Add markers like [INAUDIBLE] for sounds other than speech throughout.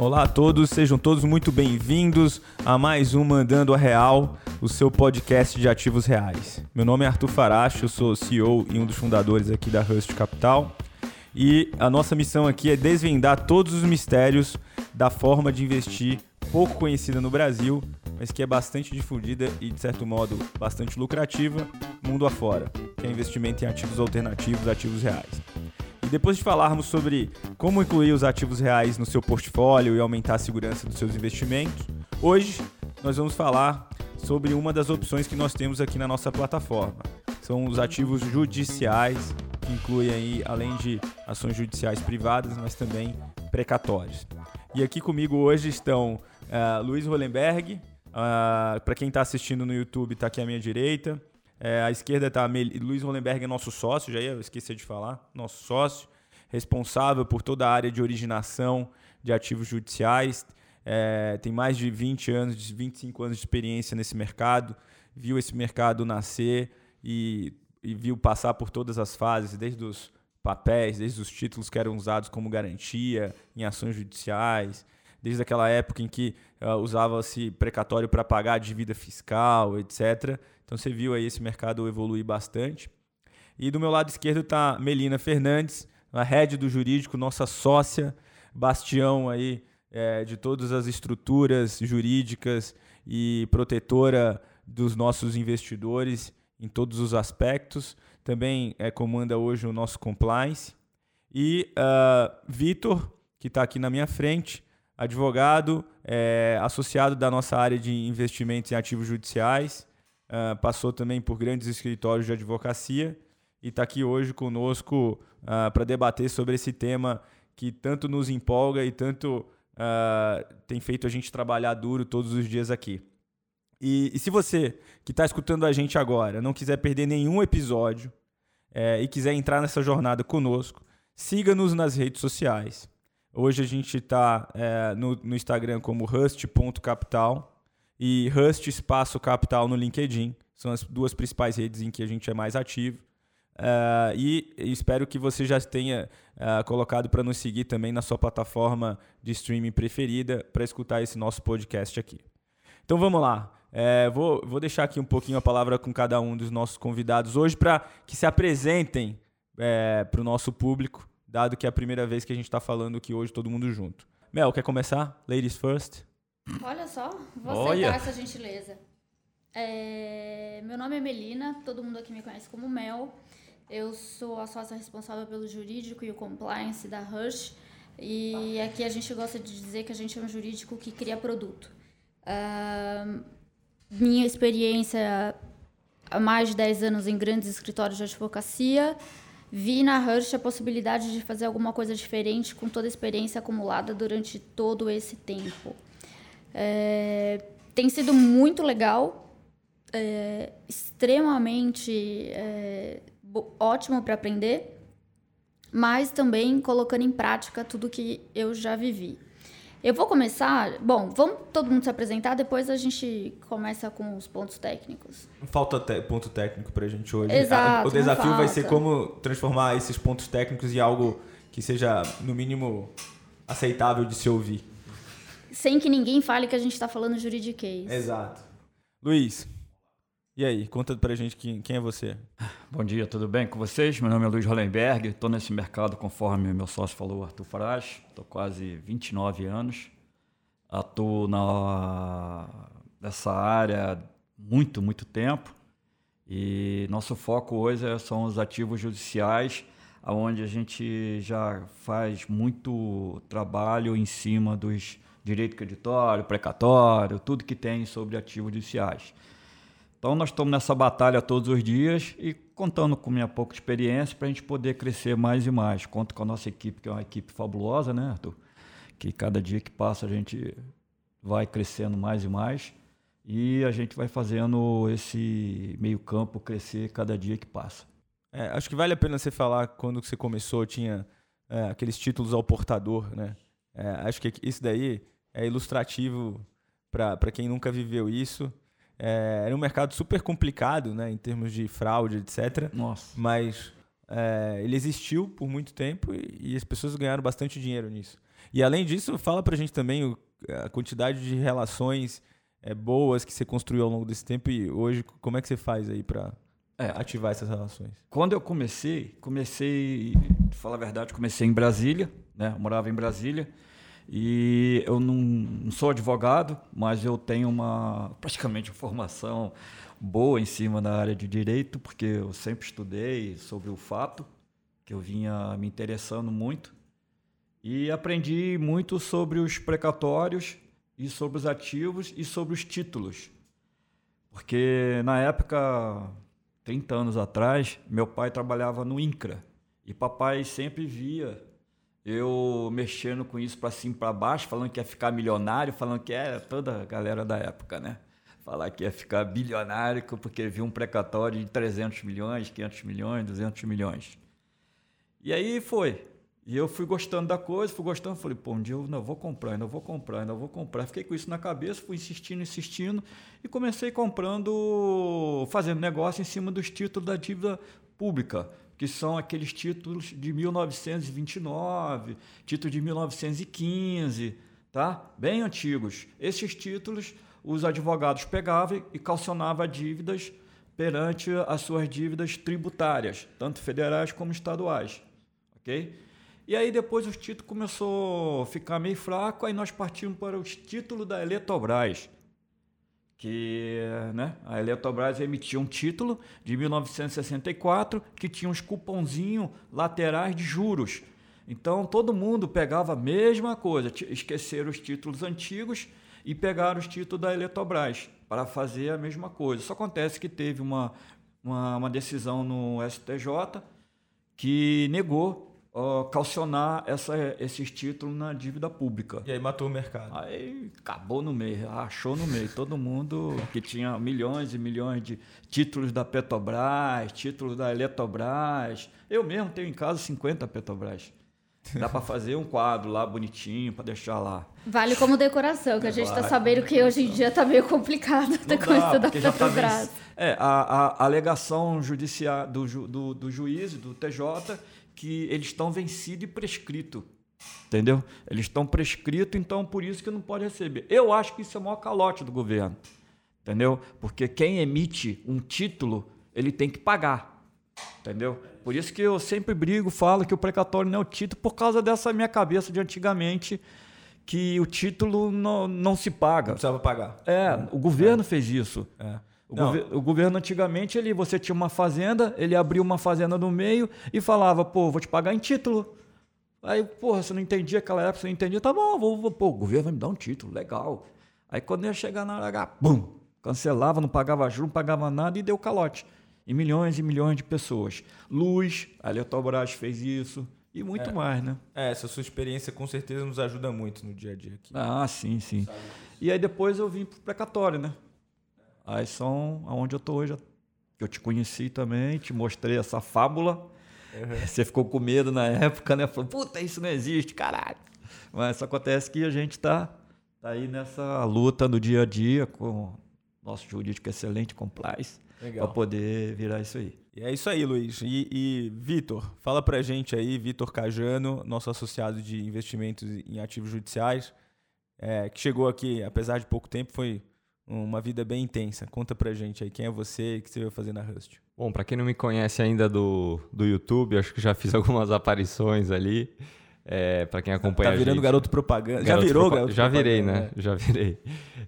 Olá a todos, sejam todos muito bem-vindos a mais um Mandando a Real, o seu podcast de ativos reais. Meu nome é Arthur Faracho, eu sou CEO e um dos fundadores aqui da Rust Capital. E a nossa missão aqui é desvendar todos os mistérios da forma de investir pouco conhecida no Brasil, mas que é bastante difundida e, de certo modo, bastante lucrativa mundo afora, que é investimento em ativos alternativos, ativos reais depois de falarmos sobre como incluir os ativos reais no seu portfólio e aumentar a segurança dos seus investimentos, hoje nós vamos falar sobre uma das opções que nós temos aqui na nossa plataforma. São os ativos judiciais, que incluem aí, além de ações judiciais privadas, mas também precatórios. E aqui comigo hoje estão uh, Luiz Hollenberg, uh, para quem está assistindo no YouTube, está aqui à minha direita. É, à esquerda está Luiz Hollenberg, é nosso sócio, já ia esquecer de falar, nosso sócio, responsável por toda a área de originação de ativos judiciais. É, tem mais de 20 anos, 25 anos de experiência nesse mercado, viu esse mercado nascer e, e viu passar por todas as fases, desde os papéis, desde os títulos que eram usados como garantia em ações judiciais, desde aquela época em que uh, usava-se precatório para pagar a dívida fiscal, etc. Então você viu aí esse mercado evoluir bastante. E do meu lado esquerdo está Melina Fernandes, a head do jurídico, nossa sócia, bastião aí é, de todas as estruturas jurídicas e protetora dos nossos investidores em todos os aspectos. Também é, comanda hoje o nosso compliance. E uh, Vitor, que está aqui na minha frente, advogado, é, associado da nossa área de investimentos em ativos judiciais, uh, passou também por grandes escritórios de advocacia e está aqui hoje conosco uh, ah, para debater sobre esse tema que tanto nos empolga e tanto uh, tem feito a gente trabalhar duro todos os dias aqui. E, e se você que está escutando a gente agora não quiser perder nenhum episódio é, e quiser entrar nessa jornada conosco, siga-nos nas redes sociais. Hoje a gente está é, no, no Instagram como rust.capital e Rust Espaço Capital no LinkedIn. São as duas principais redes em que a gente é mais ativo. Uh, e espero que você já tenha uh, colocado para nos seguir também na sua plataforma de streaming preferida para escutar esse nosso podcast aqui. Então vamos lá. É, vou, vou deixar aqui um pouquinho a palavra com cada um dos nossos convidados hoje para que se apresentem é, para o nosso público, dado que é a primeira vez que a gente está falando aqui hoje todo mundo junto. Mel, quer começar? Ladies first. Olha só, vou aceitar essa gentileza. É, meu nome é Melina, todo mundo aqui me conhece como Mel. Eu sou a sócia responsável pelo jurídico e o compliance da Rush. E aqui a gente gosta de dizer que a gente é um jurídico que cria produto. Uh, minha experiência há mais de 10 anos em grandes escritórios de advocacia, vi na Rush a possibilidade de fazer alguma coisa diferente com toda a experiência acumulada durante todo esse tempo. É, tem sido muito legal, é, extremamente é, ótimo para aprender, mas também colocando em prática tudo que eu já vivi. Eu vou começar. Bom, vamos todo mundo se apresentar, depois a gente começa com os pontos técnicos. Falta te ponto técnico para a gente hoje. Exato, o desafio vai ser como transformar esses pontos técnicos em algo que seja, no mínimo, aceitável de se ouvir sem que ninguém fale que a gente está falando juridiquês. Exato. Luiz, e aí? Conta pra gente quem, quem é você. Bom dia, tudo bem com vocês? Meu nome é Luiz Hollenberg, estou nesse mercado conforme meu sócio falou, Arthur Farage. Estou quase 29 anos. Atuo na, nessa área muito, muito tempo. E nosso foco hoje é, são os ativos judiciais, onde a gente já faz muito trabalho em cima dos direito creditório, precatório, tudo que tem sobre ativos judiciais. Então nós estamos nessa batalha todos os dias e contando com minha pouca experiência para a gente poder crescer mais e mais. Conto com a nossa equipe, que é uma equipe fabulosa, né, Arthur? Que cada dia que passa a gente vai crescendo mais e mais e a gente vai fazendo esse meio campo crescer cada dia que passa. É, acho que vale a pena você falar quando você começou tinha é, aqueles títulos ao portador, né? É, acho que isso daí é ilustrativo para quem nunca viveu isso. É, era um mercado super complicado, né, em termos de fraude, etc. Nossa. Mas é, ele existiu por muito tempo e, e, as pessoas ganharam bastante dinheiro nisso. E além disso, fala pra gente também a quantidade de relações é, boas que você construiu ao longo desse tempo e hoje como é que você faz aí para é, ativar essas relações? Quando eu comecei, comecei, pra falar a verdade, comecei em Brasília, né? Eu morava em Brasília e eu não, não sou advogado, mas eu tenho uma praticamente uma formação boa em cima da área de direito, porque eu sempre estudei sobre o fato, que eu vinha me interessando muito. E aprendi muito sobre os precatórios e sobre os ativos e sobre os títulos. Porque na época, 30 anos atrás, meu pai trabalhava no INCRA e papai sempre via eu mexendo com isso para cima para baixo, falando que ia ficar milionário, falando que era toda a galera da época, né? Falar que ia ficar bilionário porque viu um precatório de 300 milhões, 500 milhões, 200 milhões. E aí foi. E eu fui gostando da coisa, fui gostando, falei, pô, um dia eu ainda vou comprar, ainda vou comprar, ainda vou comprar. Fiquei com isso na cabeça, fui insistindo, insistindo e comecei comprando, fazendo negócio em cima dos títulos da dívida pública, que são aqueles títulos de 1929, títulos de 1915, tá? Bem antigos. Esses títulos os advogados pegavam e calcionavam dívidas perante as suas dívidas tributárias, tanto federais como estaduais, ok? E aí depois o título começou a ficar meio fraco, aí nós partimos para os títulos da Eletrobras. Que né, a Eletrobras emitia um título de 1964 que tinha uns cupomzinhos laterais de juros. Então todo mundo pegava a mesma coisa, esqueceram os títulos antigos e pegaram os títulos da Eletrobras para fazer a mesma coisa. Só acontece que teve uma, uma, uma decisão no STJ que negou uh, calcionar essa, esses títulos na dívida pública. E aí matou o mercado. Aí acabou no meio, achou no meio. Todo mundo que tinha milhões e milhões de títulos da Petrobras, títulos da Eletrobras. Eu mesmo tenho em casa 50 Petrobras. Dá para fazer um quadro lá bonitinho para deixar lá. Vale como decoração, que a gente está sabendo que hoje em dia está meio complicado ter coisa da tá Petrobras. Tá é, a, a, alegação judicial do, do, do juiz, do TJ, que eles estão vencidos e prescrito. Entendeu? Eles estão prescritos, então por isso que não pode receber. Eu acho que isso é o maior calote do governo. Entendeu? Porque quem emite um título, ele tem que pagar. Entendeu? Por isso que eu sempre brigo, falo que o precatório não é o título, por causa dessa minha cabeça de antigamente, que o título não, não se paga. Não precisava pagar. É, o governo é. fez isso. É. O, gover o, governo antigamente, ele, você tinha uma fazenda, ele abriu uma fazenda no meio e falava, pô, vou te pagar em título. Aí, porra, você não entendia aquela época, você não entendia, tá bom, vou, vou, pô, o governo vai me dar um título, legal. Aí quando ia chegar na hora H, pum, cancelava, não pagava juros, não pagava nada e deu calote. E milhões e milhões de pessoas. Luz, a Eletrobras fez isso e muito é, mais, né? É, essa sua experiência com certeza nos ajuda muito no dia a dia aqui. Ah, sim, sim. E aí depois eu vim pro precatório, né? Aí são aonde eu estou hoje. Eu te conheci também, te mostrei essa fábula. Uhum. Você ficou com medo na época, né? Falou, puta, isso não existe, caralho. Mas só acontece que a gente está tá aí nessa luta no dia a dia com nosso jurídico excelente, compliance, para poder virar isso aí. E é isso aí, Luiz. E, e Vitor, fala pra gente aí, Vitor Cajano, nosso associado de investimentos em ativos judiciais, é, que chegou aqui, apesar de pouco tempo, foi uma vida bem intensa. Conta pra gente aí quem é você e o que você vai fazer na Rust. Bom, para quem não me conhece ainda do, do YouTube, acho que já fiz [LAUGHS] algumas aparições ali. É, para quem acompanha tá virando gente, garoto propaganda. Garoto já virou propa garoto Já virei, né? É. Já virei.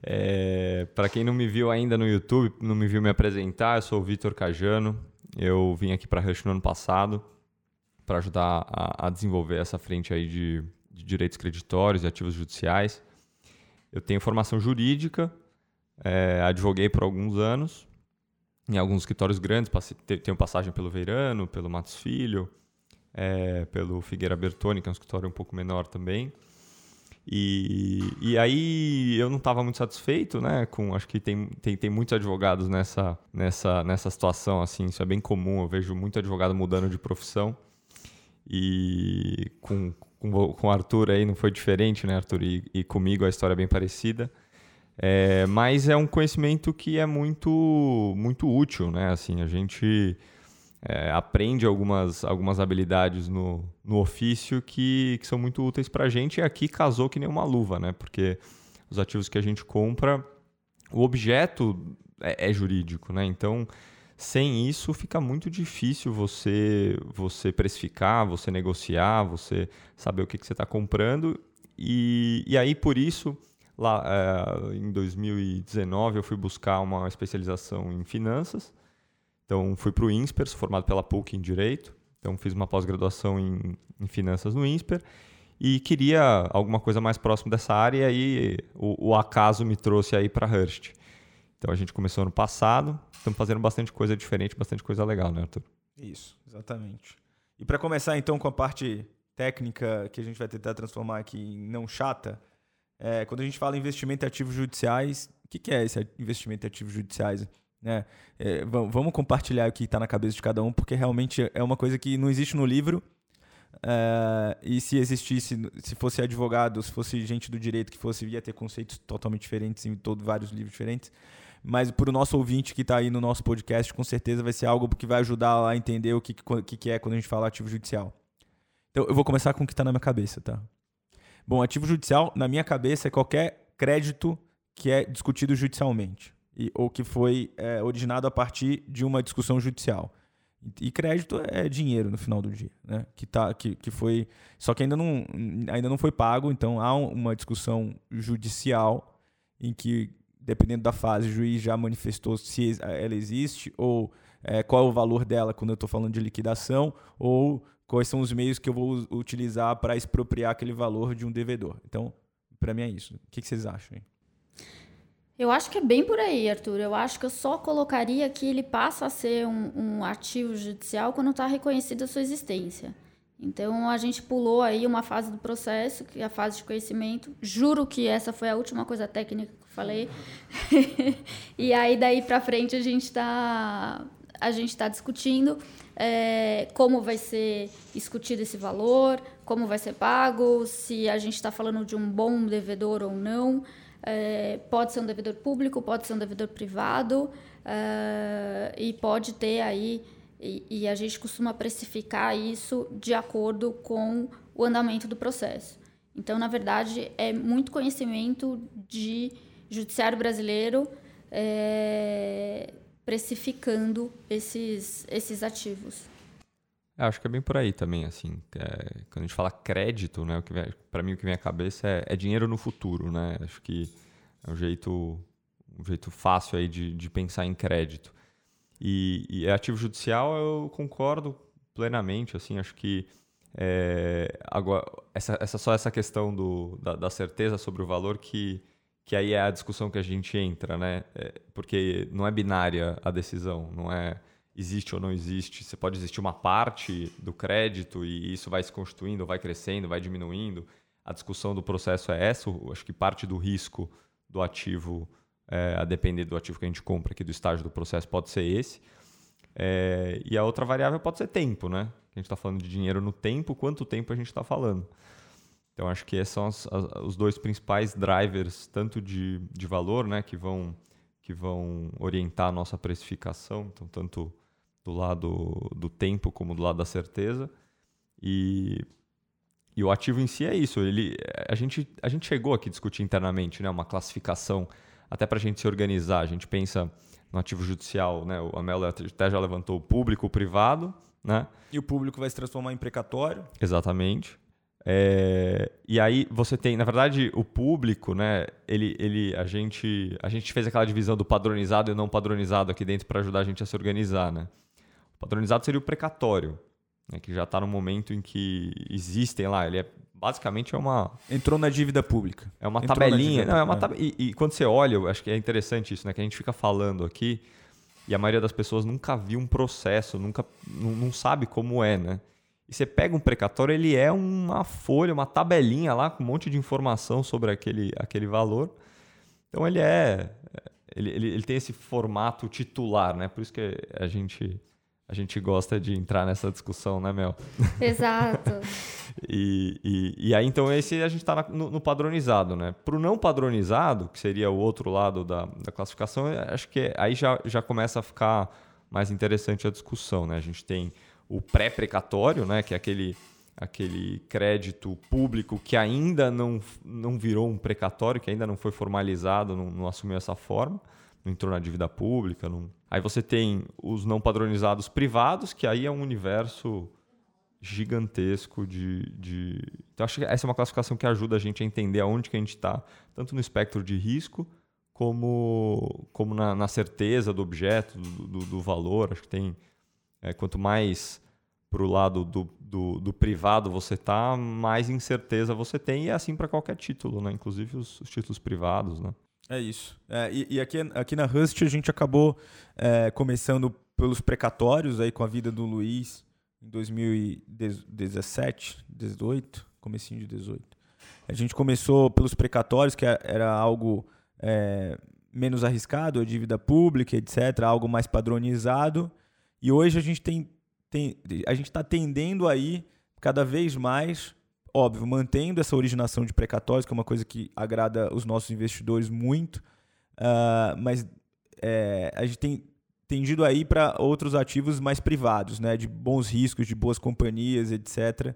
É, para quem não me viu ainda no YouTube, não me viu me apresentar, eu sou o Vitor Cajano. Eu vim aqui para Rush no ano passado para ajudar a, a, desenvolver essa frente aí de, de direitos creditórios e ativos judiciais. Eu tenho formação jurídica, é, advoguei por alguns anos em alguns escritórios grandes, passei, tenho passagem pelo Veirano, pelo Matos Filho, é, pelo Figueira Bertoni, que é um escritório um pouco menor também. E, e aí eu não estava muito satisfeito, né? Com, acho que tem, tem, tem muitos advogados nessa, nessa, nessa situação, assim, isso é bem comum. Eu vejo muito advogado mudando de profissão. E com, com, com o Arthur aí não foi diferente, né, Arthur? E, e comigo a história é bem parecida. É, mas é um conhecimento que é muito, muito útil, né? Assim, a gente é, aprende algumas, algumas habilidades no, no ofício que, que são muito úteis para a gente. E aqui casou que nem uma luva, né? Porque os ativos que a gente compra, o objeto é, é jurídico, né? Então, sem isso fica muito difícil você você precificar, você negociar, você saber o que, que você está comprando. E, e aí, por isso, lá é, em 2019, eu fui buscar uma especialização em finanças então, fui para o INSPER, formado pela PUC em Direito. Então, fiz uma pós-graduação em, em, Finanças no INSPER. E queria alguma coisa mais próxima dessa área, e aí o, o acaso me trouxe aí para Hearst. Então, a gente começou ano passado. Estamos fazendo bastante coisa diferente, bastante coisa legal, né, Arthur? Isso, exatamente. E para começar, então, com a parte técnica que a gente vai tentar transformar aqui em não chata, é, quando a gente fala investimento em ativos judiciais, o que, que é esse investimento em ativos judiciais? Né? É, vamos compartilhar o que está na cabeça de cada um, porque realmente é uma coisa que não existe no livro. É, e se existisse, se fosse advogado, se fosse gente do direito que fosse, ia ter conceitos totalmente diferentes em todos vários livros diferentes. Mas para o nosso ouvinte que está aí no nosso podcast, com certeza vai ser algo que vai ajudar a entender o que, que, que é quando a gente fala ativo judicial. Então eu vou começar com o que está na minha cabeça, tá? Bom, ativo judicial, na minha cabeça, é qualquer crédito que é discutido judicialmente e, ou que foi é, originado a partir de uma discussão judicial. E crédito é dinheiro no final do dia, né? Que, tá, que, que foi. Só que ainda não, ainda não foi pago, então há uma discussão judicial em que, dependendo da fase, o juiz já manifestou se ela existe, ou é, qual é o valor dela quando eu estou falando de liquidação, ou quais são os meios que eu vou utilizar para expropriar aquele valor de um devedor. Então, para mim é isso. O que, vocês acham? Hein? Eu acho que é bem por aí, Arthur. Eu acho que eu só colocaria que ele passa a ser um, um ativo judicial quando está reconhecida a sua existência. Então a gente pulou aí uma fase do processo, que é a fase de conhecimento. Juro que essa foi a última coisa técnica que eu falei. [LAUGHS] e aí daí para frente a gente está a gente está discutindo é, como vai ser discutido esse valor, como vai ser pago, se a gente está falando de um bom devedor ou não. É, pode ser um devedor público, pode ser um devedor privado é, e pode ter aí e, e, a gente costuma precificar isso de acordo com o andamento do processo. Então, na verdade, é muito conhecimento de judiciário brasileiro é, precificando esses, esses ativos. É, acho que é bem por aí também, assim. É, quando a gente fala crédito, né, para mim o que vem à cabeça é, é, dinheiro no futuro, né? Acho que é um jeito, um jeito fácil aí de, de pensar em crédito. E, e ativo judicial eu concordo plenamente, assim, acho que é, agora essa, essa só essa questão do, da, da, certeza sobre o valor que que aí é a discussão que a gente entra, né? É, porque não é binária a decisão, não é existe ou não existe. Você pode existir uma parte do crédito e isso vai se constituindo, vai crescendo, vai diminuindo. A discussão do processo é essa. Acho que parte do risco do ativo, é, a depender do ativo que a gente compra aqui, do estágio do processo, pode ser esse. É, e a outra variável pode ser tempo, né? A gente está falando de dinheiro no tempo, quanto tempo a gente está falando. Então, acho que esses são as, os dois principais drivers, tanto de, de valor, né, que vão, que vão orientar a nossa precificação. Então, tanto do lado do tempo como do lado da certeza. E, e o ativo em si é isso. Ele, a, gente, a gente chegou aqui a discutir internamente né, uma classificação, até para a gente se organizar. A gente pensa no ativo judicial, né? o Amel até já levantou o público, o privado. Né? E o público vai se transformar em precatório. Exatamente. É, e aí você tem, na verdade, o público, né? Ele, ele, a gente, a gente fez aquela divisão do padronizado e não padronizado aqui dentro para ajudar a gente a se organizar, né? Padronizado seria o precatório, né, que já está no momento em que existem lá. Ele é basicamente é uma. Entrou na dívida pública. É uma Entrou tabelinha. Não, é uma tab... e, e, quando você olha, eu acho que é interessante isso, né? Que a gente fica falando aqui e a maioria das pessoas nunca viu um processo, nunca não, não sabe como é, né? E você pega um precatório, ele é uma folha, uma tabelinha lá com um monte de informação sobre aquele, aquele valor. Então ele é. Ele, ele, ele tem esse formato titular, né? Por isso que a gente a gente gosta de entrar nessa discussão, né, Mel? [LAUGHS] Exato. e, e, e, aí, então, esse a gente está no, no, padronizado, né? Para o não padronizado, que seria o outro lado da, da classificação, acho que aí já, já começa a ficar mais interessante a discussão. Né? A gente tem o pré-precatório, né? que é aquele, aquele crédito público que ainda não, não virou um precatório, que ainda não foi formalizado, não, não assumiu essa forma, não entrou na dívida pública. Não... Aí você tem os não padronizados privados, que aí é um universo gigantesco de, de... Então, acho que essa é uma classificação que ajuda a gente a entender aonde que a gente está, tanto no espectro de risco, como, como na, na certeza do objeto, do, do, do, valor. Acho que tem... É, quanto mais para o lado do, do, do, privado você tá, mais incerteza você tem, e é assim para qualquer título, né? inclusive os, os títulos privados. Né? É isso. É, e, e aqui, aqui na Rust a gente acabou é, começando pelos precatórios aí com a vida do Luiz em 2017, 18, comecinho de 18. A gente começou pelos precatórios, que era algo é, menos arriscado, a dívida pública, etc., algo mais padronizado. E hoje a gente tem, tem a gente está tendendo aí cada vez mais, óbvio, mantendo essa originação de precatórios, que é uma coisa que agrada os nossos investidores muito, uh, mas é, a gente tem tendido aí para outros ativos mais privados, né, de bons riscos, de boas companhias, etc.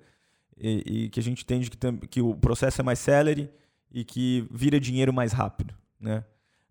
E, e que a gente entende que, que o processo é mais celery e que vira dinheiro mais rápido, né?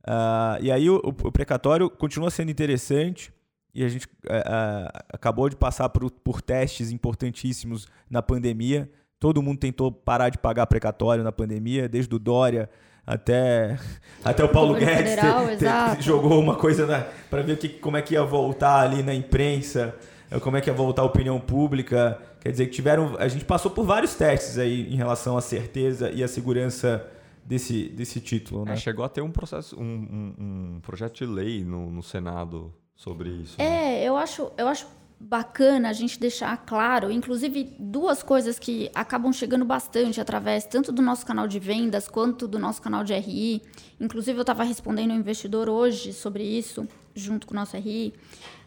Uh, e aí o, o, precatório continua sendo interessante e a gente uh, uh, acabou de passar por, por testes importantíssimos na pandemia. Todo mundo tentou parar de pagar precatório na pandemia, desde o Dória até, [LAUGHS] até o Paulo Guedes federal, ter, ter, jogou uma coisa para ver que, como é que ia voltar ali na imprensa, eh, como é que ia voltar a opinião pública. Quer dizer, que tiveram. A gente passou por vários testes aí em relação à certeza e à segurança desse, desse título. Né? É, chegou a ter um processo, um, um, um projeto de lei no, no Senado sobre isso. É, né? eu acho, eu acho bacana a gente deixar claro, inclusive duas coisas que acabam chegando bastante através tanto do nosso canal de vendas quanto do nosso canal de RI. Inclusive eu estava respondendo um investidor hoje sobre isso, junto com o nosso RI,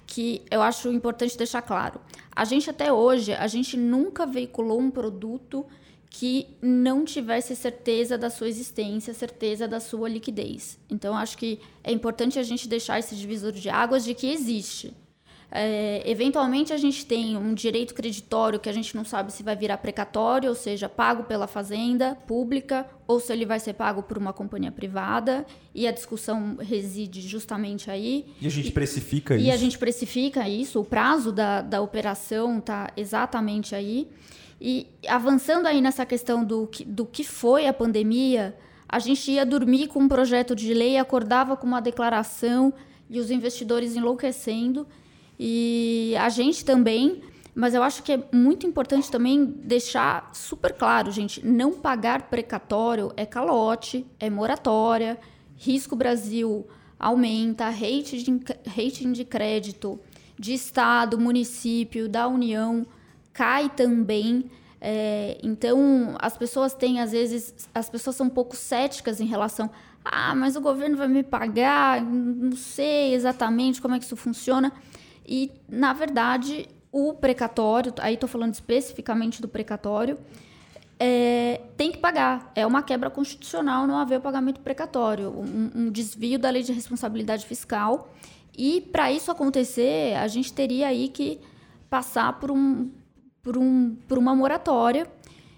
que eu acho importante deixar claro. A gente até hoje, a gente nunca veiculou um produto que não tivesse certeza da sua existência, certeza da sua liquidez. Então acho que é importante a gente deixar esse divisor de águas de que existe é, eventualmente a gente tem um direito creditório que a gente não sabe se vai virar precatório, ou seja, pago pela fazenda pública, ou se ele vai ser pago por uma companhia privada, e a discussão reside justamente aí. E a gente precifica e, isso. E a gente precifica isso, o prazo da, da operação está exatamente aí. E avançando aí nessa questão do, do que foi a pandemia, a gente ia dormir com um projeto de lei, acordava com uma declaração e os investidores enlouquecendo. E a gente também, mas eu acho que é muito importante também deixar super claro, gente, não pagar precatório é calote, é moratória, risco Brasil aumenta, rating de, rating de crédito de estado, município, da União cai também. É, então, as pessoas têm, às vezes, as pessoas são um pouco céticas em relação. Ah, mas o governo vai me pagar, não sei exatamente como é que isso funciona. E, na verdade, o precatório, aí estou falando especificamente do precatório, é, tem que pagar. É uma quebra constitucional não haver o pagamento precatório, um, um desvio da lei de responsabilidade fiscal. E, para isso acontecer, a gente teria aí que passar por, um, por, um, por uma moratória.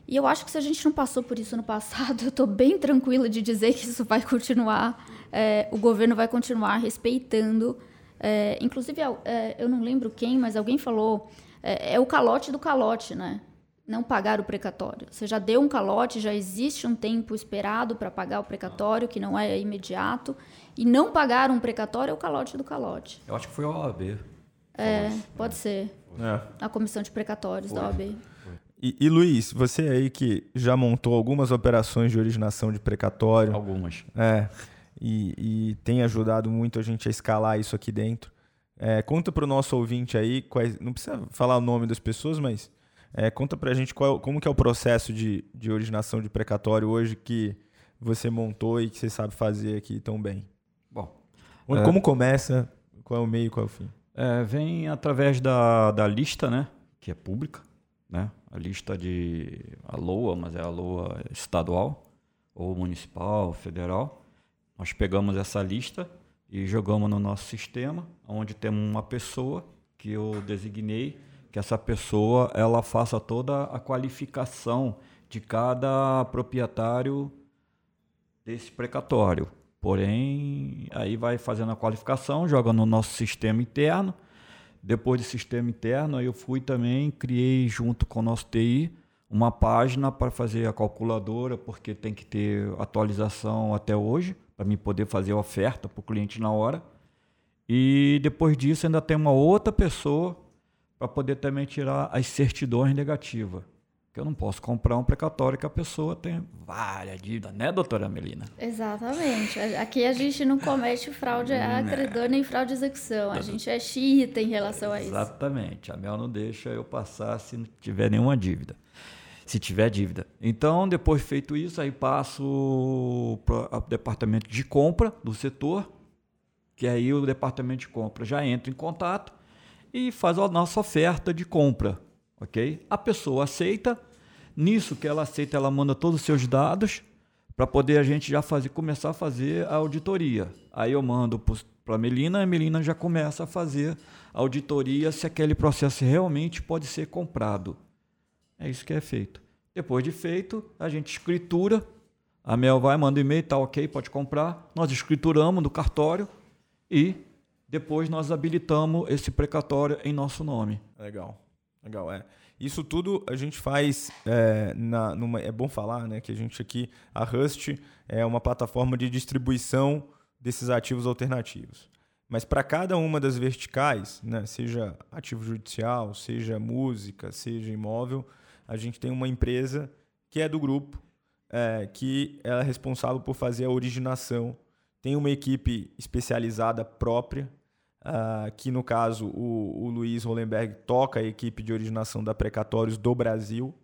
E eu acho que se a gente não passou por isso no passado, [LAUGHS] eu estou bem tranquila de dizer que isso vai continuar, é, o governo vai continuar respeitando é, inclusive, é, eu não lembro quem, mas alguém falou, é, é, o calote do calote, né? Não pagar o precatório. Você já deu um calote, já existe um tempo esperado para pagar o precatório, que não é imediato, e não pagar um precatório é o calote do calote. Eu acho que foi a OAB. É, pode ser. É. A comissão de precatórios foi. da OAB. E, e, Luiz, você aí que já montou algumas operações de originação de precatório. Algumas. É e, e tem ajudado muito a gente a escalar isso aqui dentro. É, conta para o nosso ouvinte aí, quais, não precisa falar o nome das pessoas, mas é, conta para a gente qual, como que é o processo de, de originação de precatório hoje que você montou e que você sabe fazer aqui tão bem. Bom, é, como começa, qual é o meio, qual é o fim? É, vem através da, da lista, né, que é pública, né, a lista de a LOA, mas é a LOA estadual ou municipal, federal. Nós pegamos essa lista e jogamos no nosso sistema, onde temos uma pessoa que eu designei, que essa pessoa ela faça toda a qualificação de cada proprietário desse precatório. Porém, aí vai fazendo a qualificação, joga no nosso sistema interno. Depois do sistema interno, aí eu fui também, criei junto com o nosso TI uma página para fazer a calculadora, porque tem que ter atualização até hoje, para mim poder fazer a oferta para o cliente na hora. E depois disso ainda tem uma outra pessoa para poder também tirar as certidões negativas. Que eu não posso comprar um precatório que a pessoa tem várias dívidas, né, doutora Melina? Exatamente. Aqui a gente não comete fraude a né. nem fraude de execução. A gente é chita em relação a isso. Exatamente. A Mel não deixa eu passar se não tiver nenhuma dívida se tiver dívida. Então, depois feito isso, aí passo para o departamento de compra do setor, que aí o departamento de compra já entra em contato e faz a nossa oferta de compra, ok? A pessoa aceita, nisso que ela aceita, ela manda todos os seus dados para poder a gente já fazer, começar a fazer a auditoria. Aí eu mando para a Melina, a Melina já começa a fazer a auditoria se aquele processo realmente pode ser comprado. É isso que é feito. Depois de feito, a gente escritura. A Mel vai, manda um e-mail, tá ok, pode comprar. Nós escrituramos no cartório e depois nós habilitamos esse precatório em nosso nome. Legal, legal, é. Isso tudo a gente faz, é, na, numa, é bom falar, né, que a gente aqui, a Rust é uma plataforma de distribuição desses ativos alternativos. Mas para cada uma das verticais, né, seja ativo judicial, seja música, seja imóvel, a gente tem uma empresa que é do grupo, é, que é responsável por fazer a originação. Tem uma equipe especializada própria, uh, que no caso o, o Luiz Hollenberg toca a equipe de originação da Precatórios do Brasil,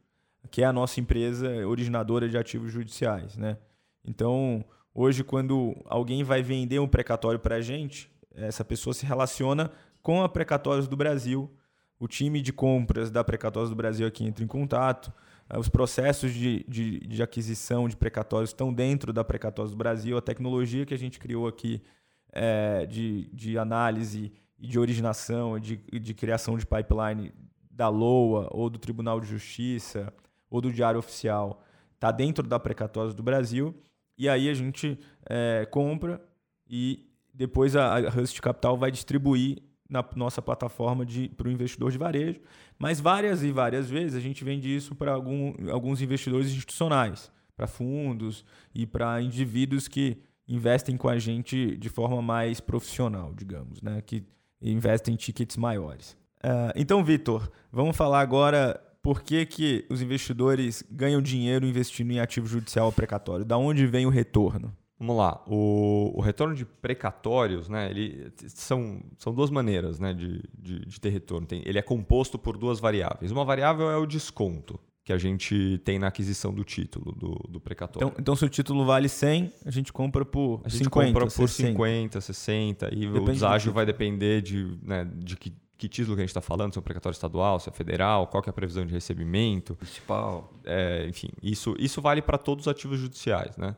que é a nossa empresa originadora de ativos judiciais. Né? Então, hoje, quando alguém vai vender um precatório para a gente, essa pessoa se relaciona com a Precatórios do Brasil o time de compras da Precatórios do Brasil aqui entra em contato. Eh, os processos de, de, de, aquisição de precatórios estão dentro da Precatórios do Brasil. A tecnologia que a gente criou aqui é, de, de análise e de originação, de, de criação de pipeline da LOA ou do Tribunal de Justiça ou do Diário Oficial está dentro da Precatórios do Brasil. E aí a gente é, compra e depois a, a Rust Capital vai distribuir na nossa plataforma para o investidor de varejo, mas várias e várias vezes a gente vende isso para algum, alguns investidores institucionais, para fundos e para indivíduos que investem com a gente de forma mais profissional, digamos, né? que investem em tickets maiores. Uh, então, Vitor, vamos falar agora por que, que os investidores ganham dinheiro investindo em ativo judicial precatório. Da onde vem o retorno? Vamos lá, o, o, retorno de precatórios, né, ele, são, são duas maneiras né, de, de, de ter retorno. Tem, ele é composto por duas variáveis. Uma variável é o desconto que a gente tem na aquisição do título do, do precatório. Então, então, se o título vale 100, a gente compra por a gente 50, compra por 60. 50, 60 e Depende o deságio vai depender de, né, de que, que título que a gente está falando, se é um precatório estadual, se é federal, qual é a previsão de recebimento. Principal. É, enfim, isso, isso vale para todos os ativos judiciais, né?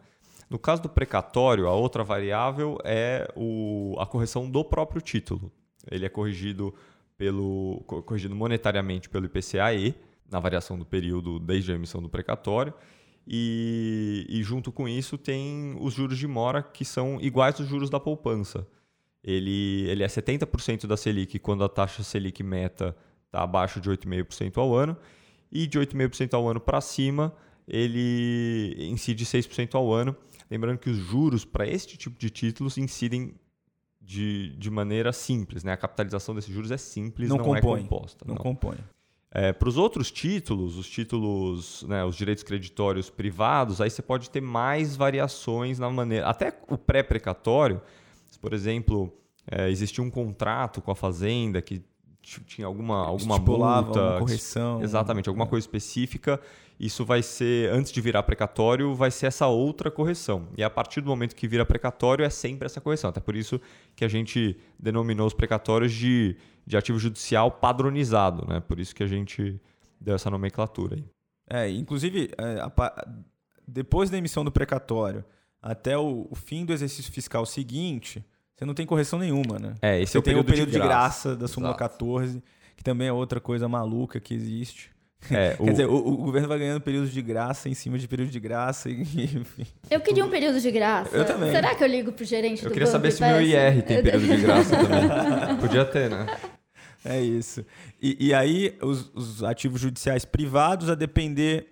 No caso do precatório, a outra variável é o, a correção do próprio título. Ele é corrigido, pelo, corrigido monetariamente pelo IPCA-E, na variação do período desde a emissão do precatório. E, e, junto com isso tem os juros de mora, que são iguais aos juros da poupança. Ele, ele é 70% da Selic quando a taxa Selic meta está abaixo de 8,5% ao ano, e de 8,5% ao ano para cima, ele incide 6% ao ano. Lembrando que os juros para este tipo de títulos incidem de, de maneira simples. Né? A capitalização desses juros é simples, não, não é compõe, é composta. Não, não. compõe. É, para os outros títulos, os títulos, né, os direitos creditórios privados, aí você pode ter mais variações na maneira. Até o pré-precatório, por exemplo, é, existia um contrato com a fazenda que tinha alguma, alguma multa, correção. Exatamente, alguma é. coisa específica isso vai ser, antes de virar precatório, vai ser essa outra correção. E a partir do momento que vira precatório, é sempre essa correção. Até por isso que a gente denominou os precatórios de, de ativo judicial padronizado, né? Por isso que a gente deu essa nomenclatura aí. É, inclusive, é, depois da emissão do precatório até o, o fim do exercício fiscal seguinte, você não tem correção nenhuma, né? É, esse você é o tem período, o período de graça, graça da súmula Exato. 14, que também é outra coisa maluca que existe. É, [LAUGHS] Quer o- dizer, o, o governo vai ganhando períodos de graça em cima de período de graça, e, [LAUGHS] enfim. Eu queria um período de graça. Eu também. Será que eu ligo pro gerente eu do queria banco saber e se meu peço? IR tem período de graça [LAUGHS] também. Podia ter, né? É isso. E, e aí, os, os ativos judiciais privados, a depender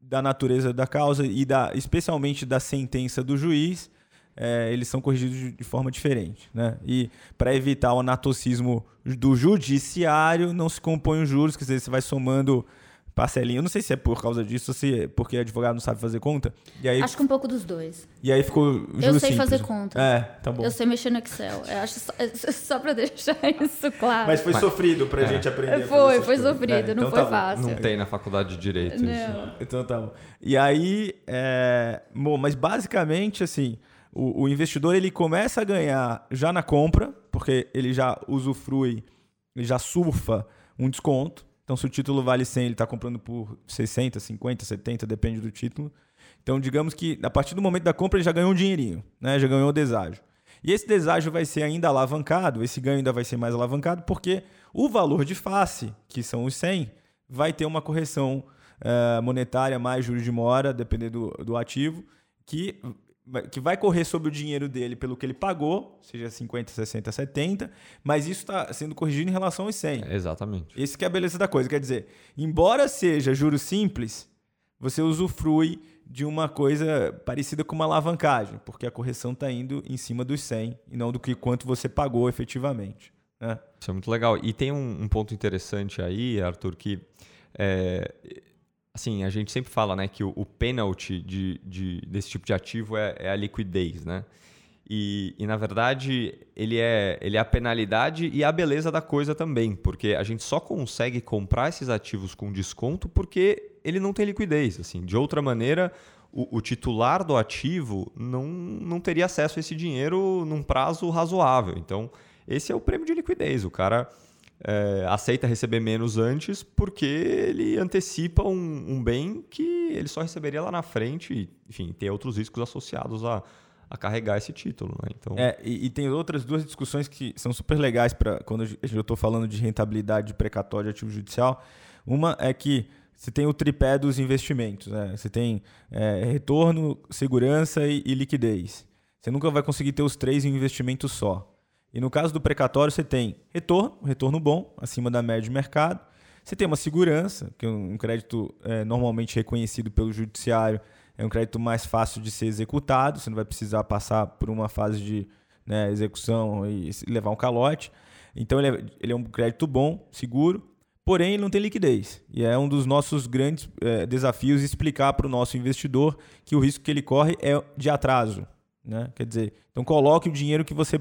da natureza da causa e da, especialmente da sentença do juiz, é, eles são corrigidos de, forma diferente. Né? E para evitar o anatocismo do judiciário, não se compõe os juros, quer dizer, você vai somando parcelinha. Eu não sei se é por causa disso ou se é porque advogado não sabe fazer conta. E aí, Acho que um pouco dos dois. e aí ficou juro Eu sei simples. fazer conta. É, tá bom. Eu sei mexer no Excel. Eu acho só, só pra [LAUGHS] deixar isso claro. Mas foi sofrido pra gente aprender. Foi, foi coisas. sofrido, É, não então foi tá fácil. Não tem na faculdade de Direito isso. Não. Então tá bom. E aí, é... bom, mas basicamente assim, o, o investidor ele começa a ganhar já na compra, porque ele já usufrui, ele já surfa um desconto. Então, se o título vale 100, ele está comprando por 60, 50, 70, depende do título. Então, digamos que a partir do momento da compra ele já ganhou um dinheirinho, né? já ganhou o deságio. E esse deságio vai ser ainda alavancado, esse ganho ainda vai ser mais alavancado, porque o valor de face, que são os 100, vai ter uma correção eh, monetária mais juros de mora, dependendo do, do ativo, que, que vai correr sobre o dinheiro dele pelo que ele pagou, seja 50, 60, 70, mas isso está sendo corrigido em relação aos 100. Exatamente. Esse que é a beleza da coisa. Quer dizer, embora seja juros simples, você usufrui de uma coisa parecida com uma alavancagem, porque a correção está indo em cima dos 100 e não do que quanto você pagou efetivamente. Né? Isso é muito legal. E tem um, um ponto interessante aí, Arthur, que é, assim, a gente sempre fala né, que o, o de, de- desse tipo de ativo é, é a liquidez, né? E, e, na verdade, ele é, ele é a penalidade e a beleza da coisa também, porque a gente só consegue comprar esses ativos com desconto porque ele não tem liquidez. Assim. De outra maneira, o, o titular do ativo não, não teria acesso a esse dinheiro num prazo razoável. Então, esse é o prêmio de liquidez. O cara é, aceita receber menos antes porque ele antecipa um, um bem que ele só receberia lá na frente e, enfim, tem outros riscos associados a, a carregar esse título. Né? Então, É, e, e tem outras duas discussões que são super legais para quando eu estou falando de rentabilidade de precatório de ativo judicial. Uma é que você tem o tripé dos investimentos. Né? Você tem é, retorno, segurança e, e liquidez. Você nunca vai conseguir ter os três em um investimento só. E no caso do precatório, você tem retorno, retorno bom, acima da média de mercado. Você tem uma segurança, que é um crédito é, normalmente reconhecido pelo judiciário, é um crédito mais fácil de ser executado, você não vai precisar passar por uma fase de né, execução e levar um calote. Então ele é, ele é um crédito bom, seguro, porém ele não tem liquidez. E é um dos nossos grandes é, desafios explicar para o nosso investidor que o risco que ele corre é de atraso. Né? Quer dizer, então coloque o dinheiro que você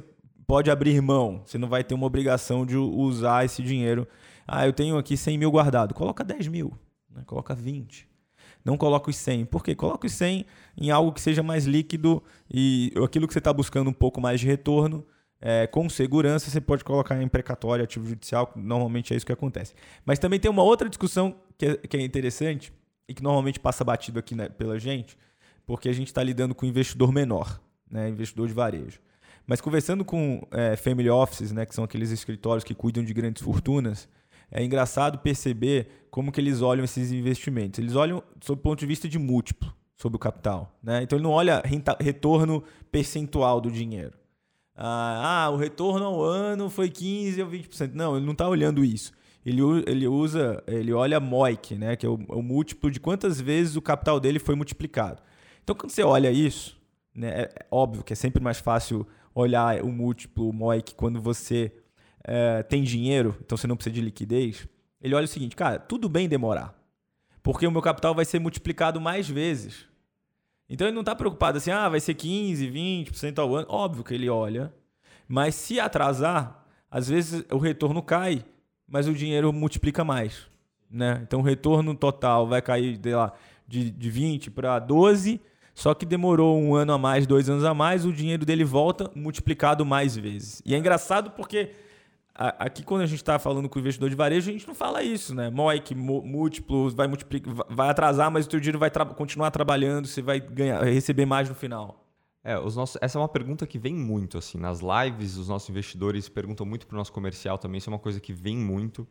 pode abrir mão. Você não vai ter uma obrigação de usar esse dinheiro. Ah, eu tenho aqui 100 mil guardado. Coloca 10 mil, né? coloca 20. Não coloca os 100. Por quê? Coloca os 100 em algo que seja mais líquido e aquilo que você está buscando um pouco mais de retorno, é, com segurança, você pode colocar em precatório, ativo judicial. Normalmente é isso que acontece. Mas também tem uma outra discussão que é, que é interessante e que normalmente passa batido aqui né, pela gente, porque a gente está lidando com investidor menor, né, investidor de varejo. Mas conversando com é, family offices, né, que são aqueles escritórios que cuidam de grandes fortunas, é engraçado perceber como que eles olham esses investimentos. Eles olham sob o ponto de vista de múltiplo sobre o capital. Né? Então ele não olha retorno percentual do dinheiro. Ah, ah, o retorno ao ano foi 15 ou 20%. Não, ele não está olhando isso. Ele, ele usa, ele olha MOIC, né, que é o, é o múltiplo de quantas vezes o capital dele foi multiplicado. Então, quando você olha isso, né, é é óbvio que é sempre mais fácil olhar o múltiplo, MOIC, quando você é, tem dinheiro, então você não precisa de liquidez. Ele olha o seguinte, cara, tudo bem demorar, porque o meu capital vai ser multiplicado mais vezes. Então ele não está preocupado assim, ah, vai ser 15, 20% ao ano. Óbvio que ele olha, mas se atrasar, às vezes o retorno cai, mas o dinheiro multiplica mais. Né? Então o retorno total vai cair sei lá, de, de 20 para 12, só que demorou um ano a mais, dois anos a mais, o dinheiro dele volta multiplicado mais vezes. E é engraçado porque aqui quando a gente está falando com o investidor de varejo, a gente não fala isso, né? MOIC, múltiplo, vai, multiplicar, vai atrasar, mas o teu dinheiro vai tra- continuar trabalhando, você vai ganhar, receber mais no final. É, os nossos, essa é uma pergunta que vem muito, assim, nas lives, os nossos investidores perguntam muito para o nosso comercial também, isso é uma coisa que vem muito.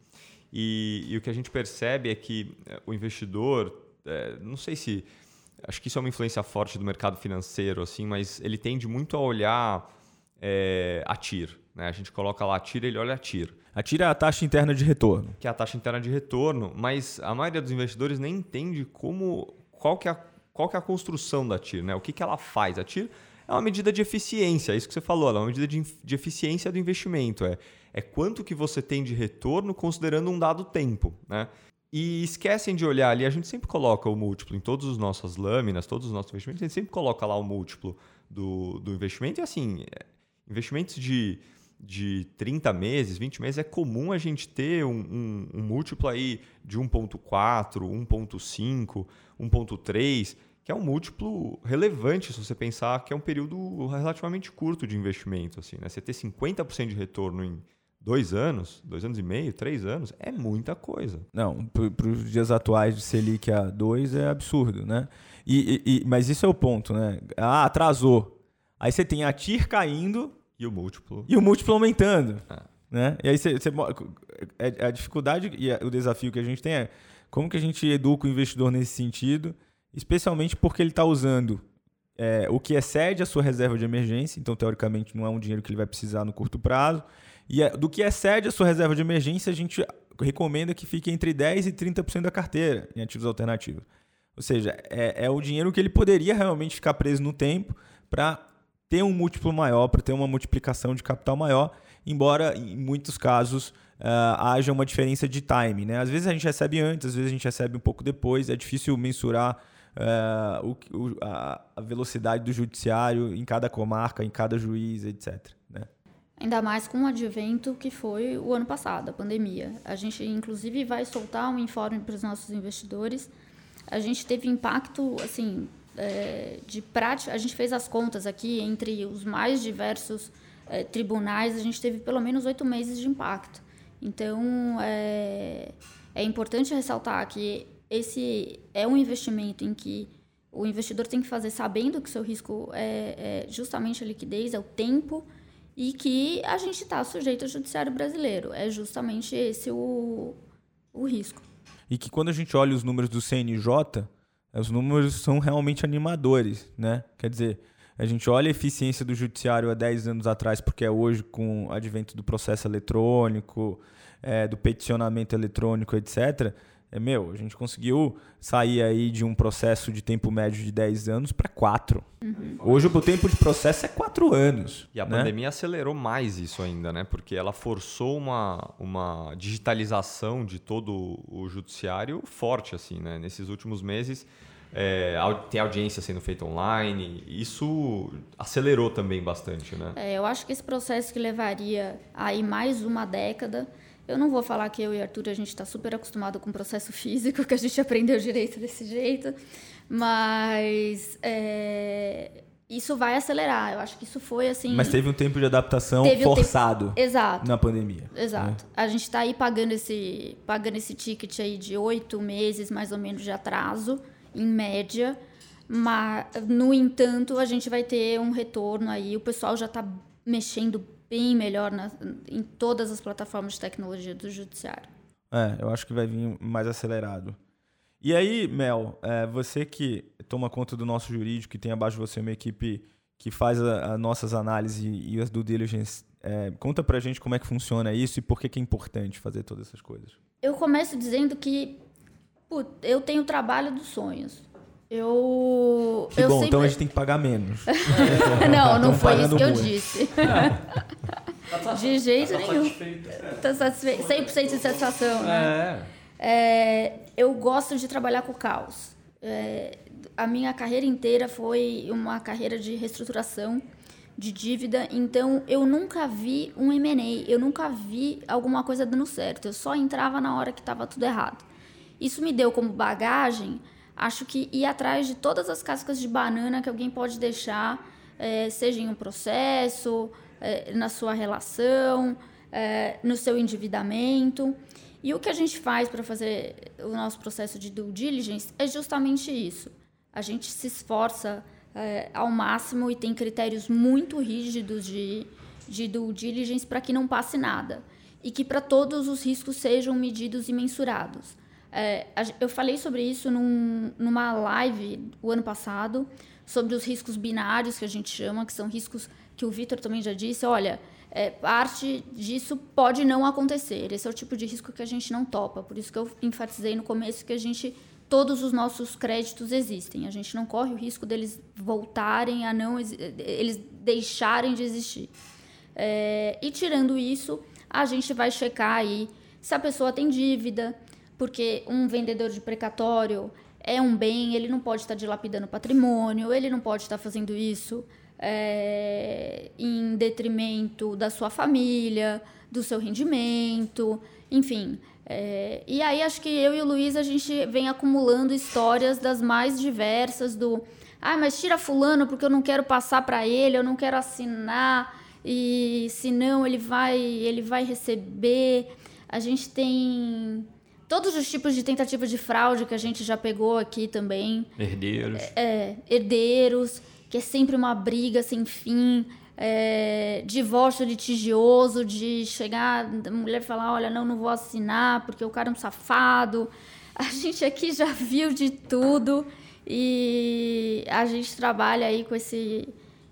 E, e o que a gente percebe é que é, o investidor, é, não sei se, acho que isso é uma influência forte do mercado financeiro, assim, mas ele tende muito a olhar é, a TIR. Né? A gente coloca lá a TIR, ele olha a TIR. A TIR é a taxa interna de retorno. Que é a taxa interna de retorno, mas a maioria dos investidores nem entende como, qual que é a qual que é a construção da TIR, né? O que, que ela faz? A TIR é uma medida de eficiência, é isso que você falou, ela é uma medida de, de eficiência do investimento. É, é quanto que você tem de retorno considerando um dado tempo, né? E esquecem de olhar ali, a gente sempre coloca o múltiplo em todas as nossas lâminas, todos os nossos investimentos, a gente sempre coloca lá o múltiplo do, do investimento. E assim, é, investimentos de, de 30 meses, 20 meses, é comum a gente ter um, um, um múltiplo aí de 1.4, 1.5, 1.3 que é um múltiplo relevante se você pensar que é um período relativamente curto de investimento. Assim, né? Você ter 50% de retorno em dois anos, dois anos e meio, três anos, é muita coisa. Não, para os dias atuais de Selic a dois é absurdo, né? E, e, mas isso é o ponto, né? Ah, atrasou. Aí você tem a TIR caindo... E o múltiplo. E o múltiplo aumentando. É. Né? E aí você, você, é, a dificuldade e o desafio que a gente tem é como que a gente educa o investidor nesse sentido especialmente porque ele está usando é, o que excede a sua reserva de emergência, então teoricamente não é um dinheiro que ele vai precisar no curto prazo, e é, do que excede a sua reserva de emergência, a gente recomenda que fique entre 10% e 30% da carteira em ativos alternativos. Ou seja, é, é o dinheiro que ele poderia realmente ficar preso no tempo para ter um múltiplo maior, para ter uma multiplicação de capital maior, embora em muitos casos uh, haja uma diferença de time. Né? Às vezes a gente recebe antes, às vezes a gente recebe um pouco depois, é difícil mensurar uh, o, o, a, velocidade do judiciário em cada comarca, em cada juiz, etc. Ainda mais com o advento que foi o ano passado, a pandemia. A gente, inclusive, vai soltar um informe para os nossos investidores. A gente teve impacto, assim, é, de prática. A gente fez as contas aqui entre os mais diversos é, tribunais. A gente teve pelo menos oito meses de impacto. Então, é, é importante ressaltar que esse é um investimento em que o investidor tem que fazer sabendo que o seu risco é, é justamente a liquidez, é o tempo, e que a gente está sujeito ao judiciário brasileiro. É justamente esse o, o risco. E que quando a gente olha os números do CNJ, os números são realmente animadores, né? Quer dizer, a gente olha a eficiência do judiciário há 10 anos atrás, porque é hoje com o advento do processo eletrônico, é, do peticionamento eletrônico, etc meu, a gente conseguiu sair aí de um processo de tempo médio de 10 anos para 4. Uhum. Hoje o tempo de processo é 4 anos. E a né? pandemia acelerou mais isso ainda, né? Porque ela forçou uma, uma digitalização de todo o judiciário forte, assim, né? Nesses últimos meses, é, tem audiência sendo feita online, isso acelerou também bastante, né? É, eu acho que esse processo que levaria aí mais uma década eu não vou falar que eu e Arthur a gente está super acostumado com o processo físico, [LAUGHS] que a gente aprendeu direito desse jeito, mas é, isso vai acelerar. Eu acho que isso foi assim. Mas teve um tempo de adaptação forçado. Tempo, exato. Na pandemia. Exato. Né? A gente está aí pagando esse, pagando esse ticket aí de oito meses mais ou menos de atraso, em média. Mas, no entanto, a gente vai ter um retorno aí. O pessoal já está mexendo bem melhor na, em todas as plataformas de tecnologia do judiciário. É, eu acho que vai vir mais acelerado. E aí, Mel, é, você que toma conta do nosso jurídico, que tem abaixo de você uma equipe que faz as nossas análises e, as due diligence, é, conta pra gente como é que funciona isso e por que, que é importante fazer todas essas coisas. Eu começo dizendo que put, eu tenho o trabalho dos sonhos. Eu. Que eu bom, sempre... então a gente tem que pagar menos. [LAUGHS] não, não foi isso que eu disse. [LAUGHS] Tá de jeito tá nenhum. Tá satisfeito. 100% de satisfação, né? É. é. Eu gosto de trabalhar com caos. É, a minha carreira inteira foi uma carreira de reestruturação de dívida, então eu nunca vi um M&A, eu nunca vi alguma coisa dando certo. Eu só entrava na hora que estava tudo errado. Isso me deu como bagagem acho que ir atrás de todas as cascas de banana que alguém pode deixar, é, seja em um processo, é, na sua relação, é, no seu endividamento. E o que a gente faz para fazer o nosso processo de due diligence é justamente isso. A gente se esforça ao máximo e tem critérios muito rígidos de, de due diligence para que não passe nada e que para todos os riscos sejam medidos e mensurados. É, eu falei sobre isso num, numa live o ano passado, sobre os riscos binários que a gente chama, que são riscos que o Vitor também já disse. Olha, é, parte disso pode não acontecer. Esse é o tipo de risco que a gente não topa. Por isso que eu enfatizei no começo que a gente todos os nossos créditos existem. A gente não corre o risco deles voltarem a não eles deixarem de existir. É, e tirando isso, a gente vai checar aí se a pessoa tem dívida, porque um vendedor de precatório é um bem, ele não pode estar dilapidando patrimônio, ele não pode estar fazendo isso é, em detrimento da sua família, do seu rendimento, enfim. É, e aí acho que eu e o Luiz a gente vem acumulando histórias das mais diversas do ah, mas tira fulano porque eu não quero passar para ele, eu não quero assinar e senão ele vai ele vai receber. A gente tem todos os tipos de tentativa de fraude que a gente já pegou aqui também. Herdeiros. É, é herdeiros, que é sempre uma briga sem fim. É, divórcio litigioso, de chegar, a mulher falar, olha, não, não vou assinar porque o cara é um safado. A [LAUGHS] gente aqui já viu de tudo e a gente trabalha aí com esse,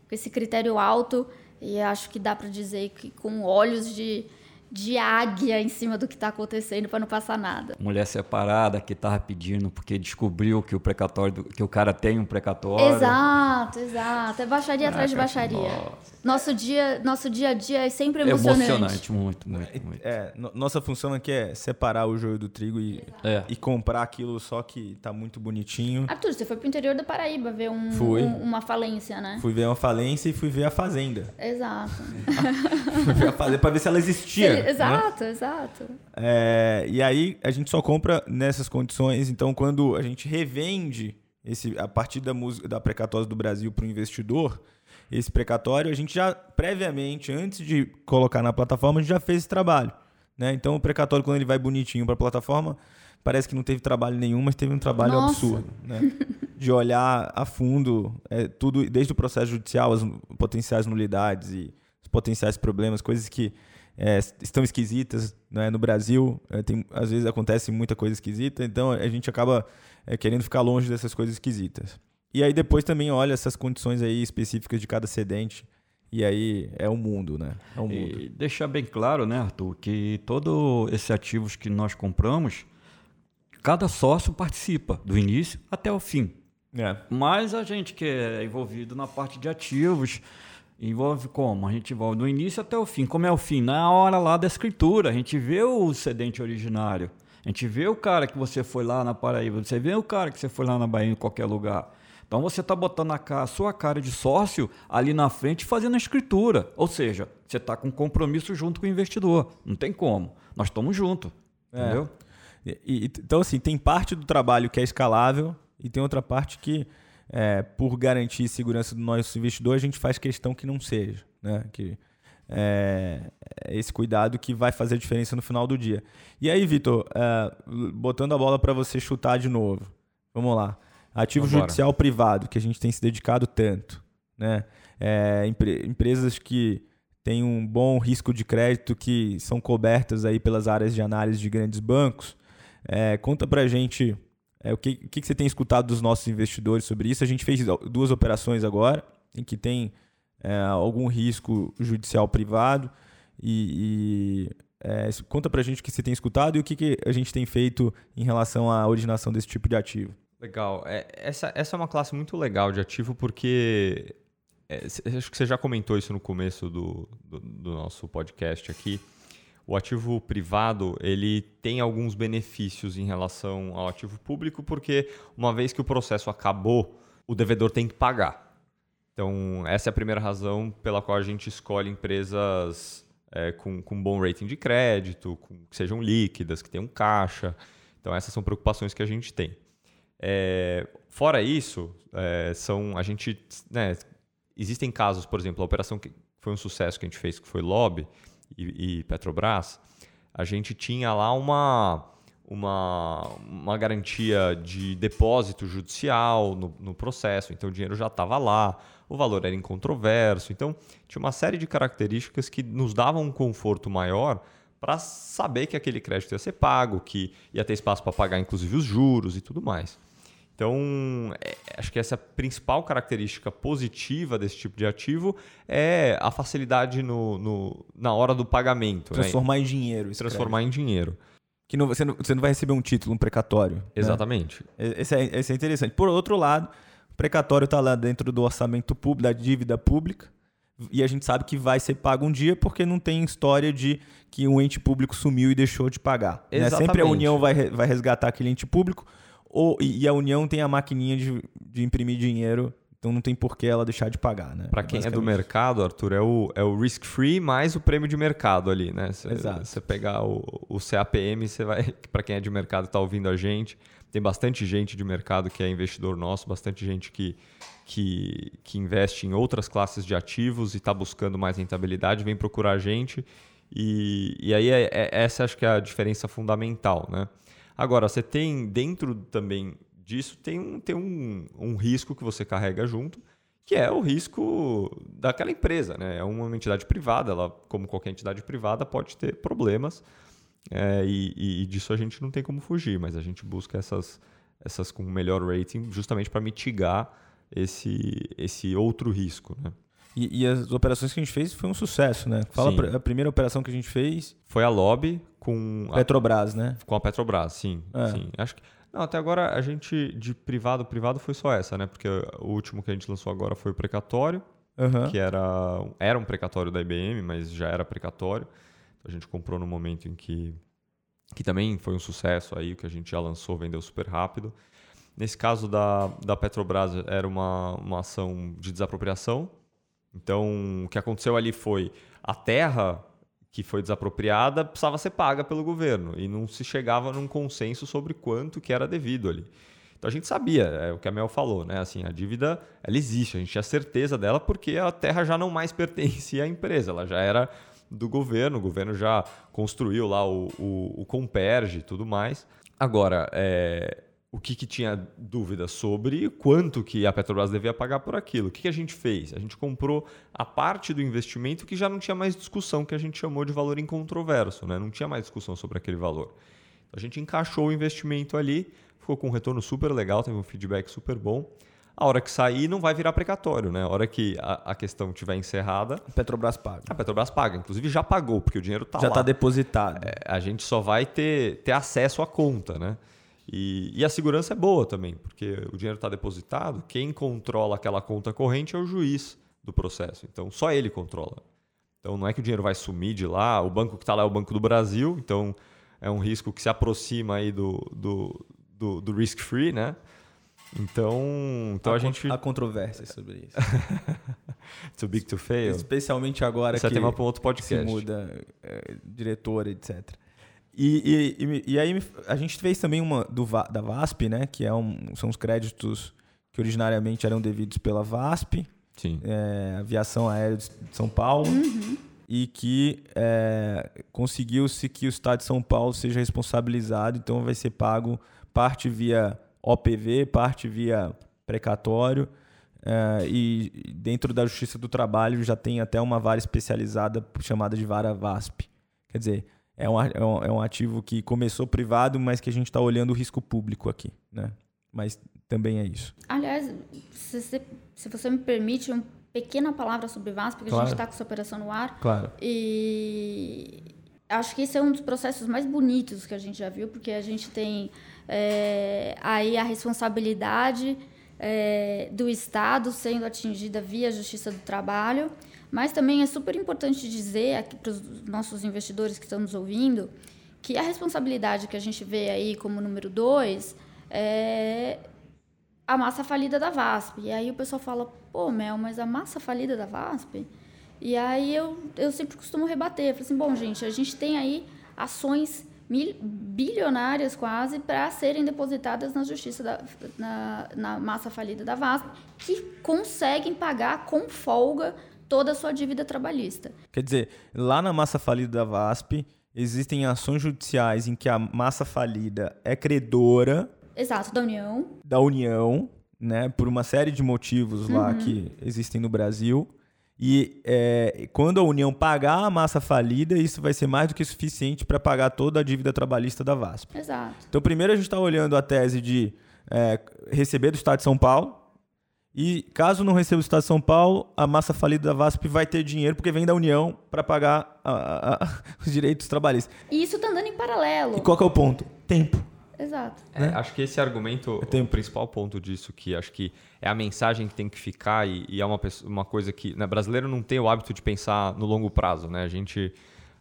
com esse critério alto e acho que dá para dizer que com olhos de de águia em cima do que está acontecendo para não passar nada. Mulher separada que estava pedindo porque descobriu que o precatório que o cara tem um precatório. Exato, exato. É baixaria atrás de baixaria. Nossa. Nosso dia, nosso dia a dia é sempre emocionante. Emocionante, muito, muito, muito. É, nossa função aqui é separar o joio do trigo e, é. e comprar aquilo só que tá muito bonitinho. Arthur, você foi pro interior da Paraíba ver um, um, uma falência, né? Fui ver uma falência e fui ver a fazenda. Exato. [LAUGHS] fui ver a fazenda pra ver se ela existia. Exato, né? exato. É, e aí a gente só compra nessas condições. Então, quando a gente revende esse, a partir da, música, da precatória do Brasil para o investidor esse precatório, a gente já previamente, antes de colocar na plataforma, a gente já fez esse trabalho. Né? Então o precatório, quando ele vai bonitinho para a plataforma, parece que não teve trabalho nenhum, mas teve um trabalho Nossa. absurdo. Né? De olhar a fundo é, tudo, desde o processo judicial, as potenciais nulidades e os potenciais problemas, coisas que é, estão esquisitas né? no Brasil. É, tem, às vezes acontece muita coisa esquisita, então a gente acaba é, querendo ficar longe dessas coisas esquisitas. E aí depois também olha essas condições aí específicas de cada cedente. E aí é o um mundo, né? É um mundo. E deixar bem claro, né, Arthur, que todos esses ativos que nós compramos, cada sócio participa do início até o fim. É. Mas a gente que é envolvido na parte de ativos, envolve como? A gente envolve do início até o fim. Como é o fim? Na hora lá da escritura, a gente vê o cedente originário. A gente vê o cara que você foi lá na Paraíba, você vê o cara que você foi lá na Bahia, em qualquer lugar. Então você está botando a, sua cara de sócio ali na frente fazendo a escritura. Ou seja, você está com compromisso junto com o investidor. Não tem como. Nós estamos juntos. É. Entendeu? E, então, assim, tem parte do trabalho que é escalável e tem outra parte que, é, por garantir segurança do nosso investidor, a gente faz questão que não seja. Né? Que, é, é esse cuidado que vai fazer a diferença no final do dia. E aí, Vitor, é, botando a bola para você chutar de novo. Vamos lá. Ativo judicial privado, que a gente tem se dedicado tanto. Né? É, empre empresas que têm um bom risco de crédito, que são cobertas aí pelas áreas de análise de grandes bancos. É, conta para a gente é, o, que, o que você tem escutado dos nossos investidores sobre isso. A gente fez duas operações agora, em que tem é, algum risco judicial privado. E, e é, conta para a gente o que você tem escutado e o que, que a gente tem feito em relação à originação desse tipo de ativo. Legal. É, essa, essa é uma classe muito legal de ativo porque é, acho que você já comentou isso no começo do, do, do, nosso podcast aqui. O ativo privado ele tem alguns benefícios em relação ao ativo público porque uma vez que o processo acabou, o devedor tem que pagar. Então essa é a primeira razão pela qual a gente escolhe empresas é, com, com bom rating de crédito, com, que sejam líquidas, que tenham caixa. Então essas são preocupações que a gente tem. É, fora isso, é, são a gente, né, existem casos, por exemplo, a operação que foi um sucesso que a gente fez, que foi Lobby e, e Petrobras, a gente tinha lá uma uma, uma garantia de depósito judicial no, no processo, então o dinheiro já estava lá, o valor era incontroverso, então tinha uma série de características que nos davam um conforto maior para saber que aquele crédito ia ser pago, que ia ter espaço para pagar inclusive os juros e tudo mais. Então, é, acho que essa principal característica positiva desse tipo de ativo é a facilidade no, no na hora do pagamento. Né? Transformar né? em dinheiro. Transformar crédito. em dinheiro. Que não, você, não, você não vai receber um título, um precatório. Né? Exatamente. Né? Esse, é, esse é interessante. Por outro lado, o precatório está lá dentro do orçamento público, da dívida pública, e a gente sabe que vai ser pago um dia porque não tem história de que um ente público sumiu e deixou de pagar. Né? Sempre a União vai, vai resgatar aquele ente público ou, e, a União tem a maquininha de, de imprimir dinheiro então não tem por que ela deixar de pagar, né? Para quem é do mercado, Arthur, é o, é o risk free mais o prêmio de mercado ali, né? Cê, Exato. Você pegar o, o CAPM, você vai. [LAUGHS] Para quem é de mercado e está ouvindo a gente, tem bastante gente de mercado que é investidor nosso, bastante gente que, que, que investe em outras classes de ativos e está buscando mais rentabilidade, vem procurar a gente. E, e aí é, é, essa acho que é a diferença fundamental, né? Agora, você tem dentro também disso, tem, um, tem um, um risco que você carrega junto, que é o risco daquela empresa. Né? É uma entidade privada, ela, como qualquer entidade privada, pode ter problemas. É, e, e, disso a gente não tem como fugir, mas a gente busca essas, essas com melhor rating justamente para mitigar esse, esse outro risco. Né? E, e, as operações que a gente fez foi um sucesso, né? Fala sim. a primeira operação que a gente fez. Foi a Lobby com. Petrobras, a, né? Com a Petrobras, sim. É. sim. Acho que. Não, até agora a gente de privado privado foi só essa, né? Porque o último que a gente lançou agora foi o precatório, uhum. que era, era um precatório da IBM, mas já era precatório. A gente comprou no momento em que. Que também foi um sucesso aí, o que a gente já lançou, vendeu super rápido. Nesse caso da, da Petrobras, era uma, uma ação de desapropriação, então, o que aconteceu ali foi a terra que foi desapropriada precisava ser paga pelo governo e não se chegava num consenso sobre quanto que era devido ali. Então a gente sabia, é o que a Mel falou, né? Assim, a dívida ela existe, a gente tinha certeza dela porque a terra já não mais [LAUGHS] pertencia à empresa, ela já era do governo, o governo já construiu lá o, o, o Comperge e tudo mais. Agora, é, o que, que, tinha dúvida sobre quanto que a Petrobras devia pagar por aquilo. O que, que, a gente fez? A gente comprou a parte do investimento que já não tinha mais discussão, que a gente chamou de valor incontroverso, né? não tinha mais discussão sobre aquele valor. Então, a gente encaixou o investimento ali, ficou com um retorno super legal, teve um feedback super bom. A hora que sair não vai virar precatório, né? A hora que a, a questão tiver encerrada. A Petrobras paga. A Petrobras paga. Inclusive já pagou, porque o dinheiro está lá. Já está depositado. É, a gente só vai ter, ter acesso à conta, né? E, e, a segurança é boa também, porque o dinheiro está depositado, quem controla aquela conta corrente é o juiz do processo. Então, só ele controla. Então, não é que o dinheiro vai sumir de lá, o banco que está lá é o Banco do Brasil, então é um risco que se aproxima aí do, do, do, do risk-free, né? Então, então a, a gente... Há controvérsias sobre isso. [LAUGHS] Too big to fail. Especialmente agora que é tema para um outro podcast. se muda é, diretor, etc. E, e, e, aí a gente fez também uma do, da VASP, né? Que é um, são os créditos que originariamente eram devidos pela VASP, é, Aviação Aérea de São Paulo, uhum. e que é, conseguiu-se que o Estado de São Paulo seja responsabilizado, então vai ser pago parte via OPV, parte via precatório. É, e dentro da Justiça do Trabalho já tem até uma vara especializada chamada de vara VASP. Quer dizer, é, é um, é um ativo que começou privado, mas que a gente está olhando o risco público aqui, né? Mas também é isso. Aliás, se você, se você me permite uma pequena palavra sobre VASP, porque claro. a gente está com essa operação no ar. Claro. E acho que esse é um dos processos mais bonitos que a gente já viu, porque a gente tem é, aí a responsabilidade é, do Estado sendo atingida via Justiça do Trabalho mas também é super importante dizer aqui para os nossos investidores que estão nos ouvindo que a responsabilidade que a gente vê aí como número dois é a massa falida da VASP. E aí o pessoal fala, pô, Mel, mas a massa falida da VASP? E aí eu, eu sempre costumo rebater. Falo assim, bom, gente, a gente tem aí ações mil, bilionárias quase para serem depositadas na justiça, da, na, na massa falida da VASP, que conseguem pagar com folga toda a sua dívida trabalhista. Quer dizer, lá na massa falida da VASP, existem ações judiciais em que a massa falida é credora. Exato, da União. Da União, né? Por uma série de motivos lá uhum. que existem no Brasil. E é, quando a União pagar a massa falida, isso vai ser mais do que suficiente para pagar toda a dívida trabalhista da VASP. Exato. Então, primeiro a gente está olhando a tese de é, receber do Estado de São Paulo. E caso não receba do Estado de São Paulo, a massa falida da VASP vai ter dinheiro porque vem da União para pagar a, a, a, [LAUGHS] os direitos trabalhistas. E isso está andando em paralelo. E qual é o ponto? Tempo. Exato. É, né? Acho que esse argumento, é o principal ponto disso, que acho que é a mensagem que tem que ficar e, e é uma, uma coisa que. Né, brasileiro não tem o hábito de pensar no longo prazo, né? A gente.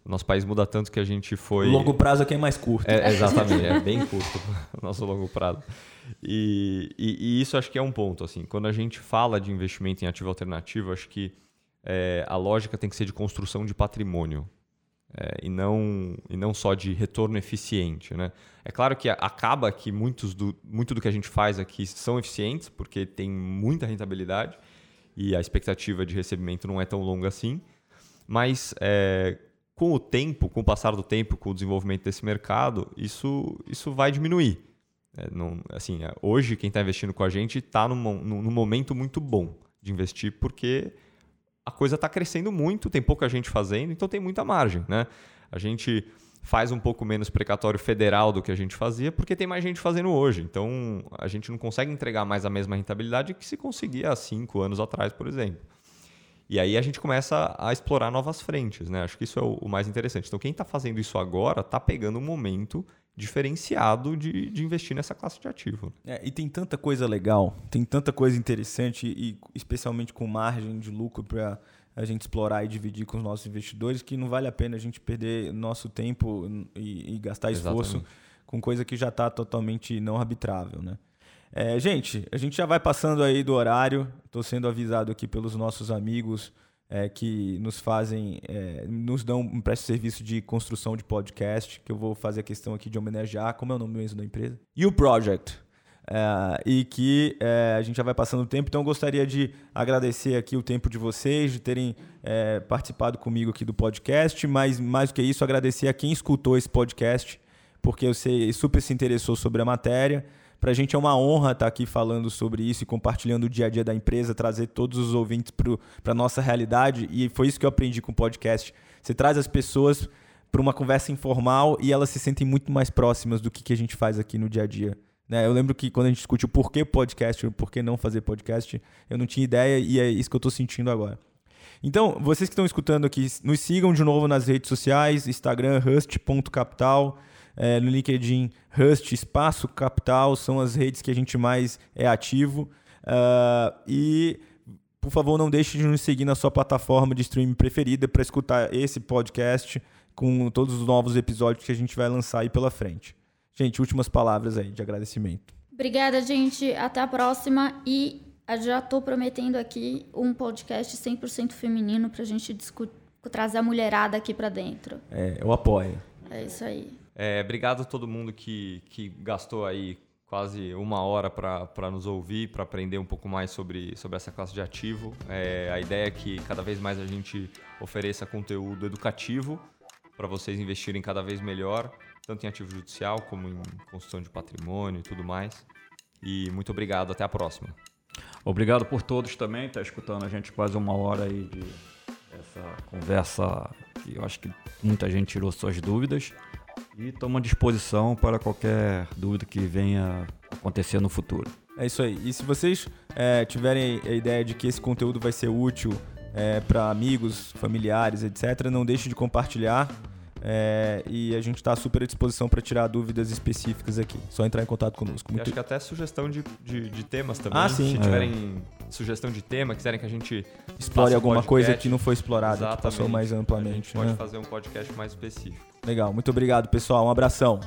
O nosso país muda tanto que a gente foi. O longo prazo aqui é mais curto. É, [LAUGHS] exatamente, é bem curto [LAUGHS] o nosso longo prazo. E, e, e, isso acho que é um ponto. assim Quando a gente fala de investimento em ativo alternativo, acho que é, a lógica tem que ser de construção de patrimônio é, e, não, e não só de retorno eficiente. Né? É claro que acaba que muitos do, muito do que a gente faz aqui são eficientes, porque tem muita rentabilidade e a expectativa de recebimento não é tão longa assim, mas é, com o tempo, com o passar do tempo, com o desenvolvimento desse mercado, isso, isso vai diminuir. É, não, assim, é, hoje, quem está investindo com a gente está num, num, momento muito bom de investir, porque a coisa está crescendo muito, tem pouca gente fazendo, então tem muita margem. Né? A gente faz um pouco menos precatório federal do que a gente fazia, porque tem mais gente fazendo hoje. Então a gente não consegue entregar mais a mesma rentabilidade que se conseguia há cinco anos atrás, por exemplo. E aí a gente começa a explorar novas frentes, né? Acho que isso é o mais interessante. Então, quem está fazendo isso agora está pegando um momento diferenciado de, de investir nessa classe de ativo. É, e tem tanta coisa legal, tem tanta coisa interessante, e especialmente com margem de lucro para a gente explorar e dividir com os nossos investidores, que não vale a pena a gente perder nosso tempo e, e gastar esforço Exatamente. com coisa que já está totalmente não arbitrável. Né? É, gente, a gente já vai passando aí do horário, estou sendo avisado aqui pelos nossos amigos é, que nos fazem, é, nos dão um presto serviço de construção de podcast, que eu vou fazer a questão aqui de homenagear, como é o nome mesmo da empresa? E o Project. É, e que é, a gente já vai passando o tempo, então eu gostaria de agradecer aqui o tempo de vocês, de terem é, participado comigo aqui do podcast, mas mais do que isso, agradecer a quem escutou esse podcast, porque você super se interessou sobre a matéria. Para a gente é uma honra estar tá aqui falando sobre isso e compartilhando o dia a dia da empresa, trazer todos os ouvintes para a nossa realidade. E foi isso que eu aprendi com o podcast. Você traz as pessoas para uma conversa informal e elas se sentem muito mais próximas do que, que a gente faz aqui no dia a dia. Né? Eu lembro que quando a gente discute o porquê podcast, o porquê não fazer podcast, eu não tinha ideia e é isso que eu estou sentindo agora. Então, vocês que estão escutando aqui, nos sigam de novo nas redes sociais, Instagram, rust.capital é, no LinkedIn Rust, Espaço Capital, são as redes que a gente mais é ativo. Uh, e, por favor, não deixe de nos seguir na sua plataforma de streaming preferida para escutar esse podcast com todos os novos episódios que a gente vai lançar aí pela frente. Gente, últimas palavras aí de agradecimento. Obrigada, gente. Até a próxima. E já estou prometendo aqui um podcast 100% feminino para a gente trazer a mulherada aqui para dentro. É, eu apoio. É isso aí. É, obrigado a todo mundo que, que gastou aí quase uma hora para nos ouvir, para aprender um pouco mais sobre, sobre essa classe de ativo. É, a ideia é que cada vez mais a gente ofereça conteúdo educativo para vocês investirem cada vez melhor, tanto em ativo judicial como em construção de patrimônio e tudo mais. E muito obrigado, até a próxima. Obrigado por todos também, tá escutando a gente quase uma hora aí de essa conversa que eu acho que muita gente tirou suas dúvidas. E estamos à disposição para qualquer dúvida que venha acontecer no futuro. É isso aí. E se vocês é, tiverem a ideia de que esse conteúdo vai ser útil é, para amigos, familiares, etc., não deixe de compartilhar. É, e a gente está super à disposição para tirar dúvidas específicas aqui. Só entrar em contato conosco. Muito... acho que até sugestão de, de, de temas também. Ah, sim. Se tiverem é. sugestão de tema, quiserem que a gente explore alguma coisa que não foi explorada, que passou mais amplamente. A gente pode né? fazer um podcast mais específico. Legal. Muito obrigado, pessoal. Um abração.